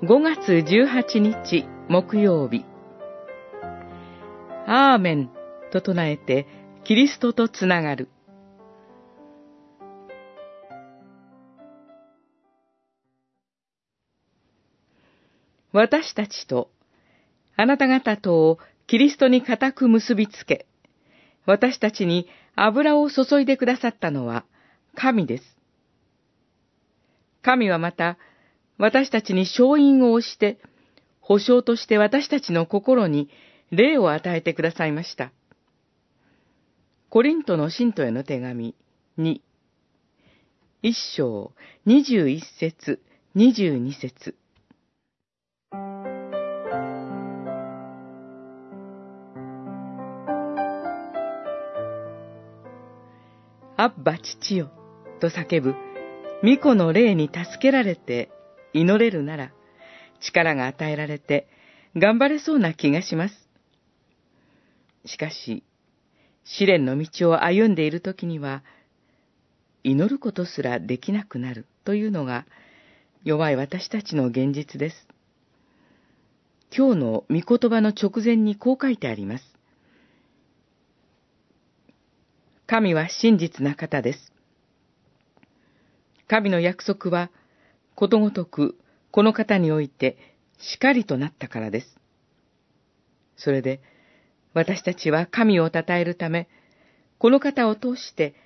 5月18日木曜日。アーメンと唱えてキリストとつながる。私たちとあなた方とをキリストに固く結びつけ、私たちに油を注いでくださったのは神です。神はまた私たちに勝因を押して、保証として私たちの心に霊を与えてくださいました。コリントの信徒への手紙2、一章二十一節二十二節。アッバ父よと叫ぶ、巫女の霊に助けられて祈れるなら、力が与えられて、頑張れそうな気がします。しかし、試練の道を歩んでいる時には、祈ることすらできなくなるというのが、弱い私たちの現実です。今日の御言葉の直前にこう書いてあります。神は真実な方です。神の約束はことごとくこの方においてしかりとなったからです。それで、私たちは神を称えるため、この方を通して、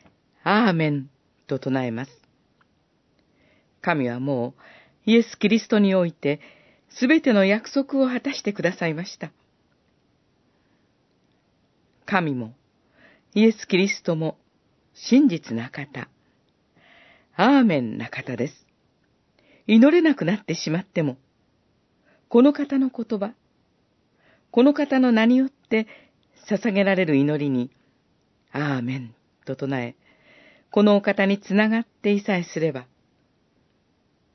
アーメンと唱えます。神はもう、イエス・キリストにおいて、すべての約束を果たしてくださいました。神も、イエス・キリストも、真実な方、アーメンな方です。祈れなくなってしまっても、この方の言葉、この方の名によって捧げられる祈りに、アーメンと唱え、このお方につながっていさえすれば、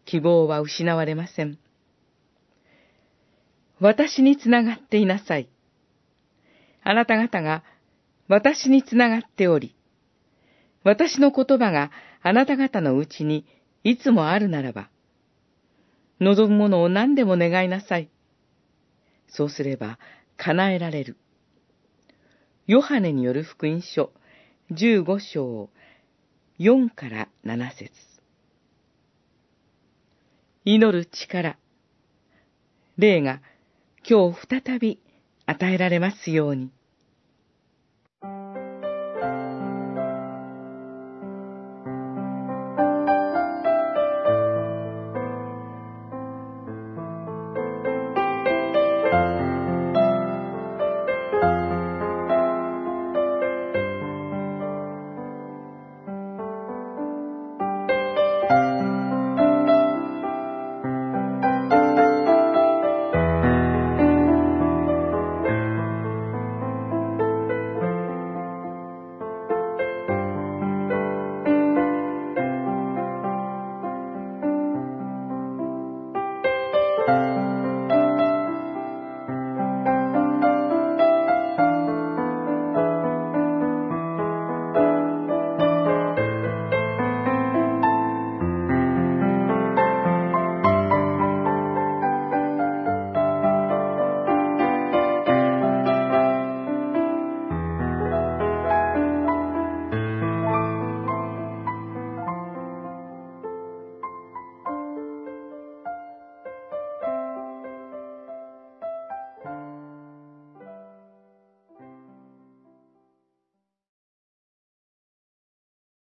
希望は失われません。私につながっていなさい。あなた方が私につながっており、私の言葉があなた方のうちにいつもあるならば、望むものを何でも願いなさい。そうすれば叶えられる。ヨハネによる福音書15章4から7節祈る力。霊が今日再び与えられますように。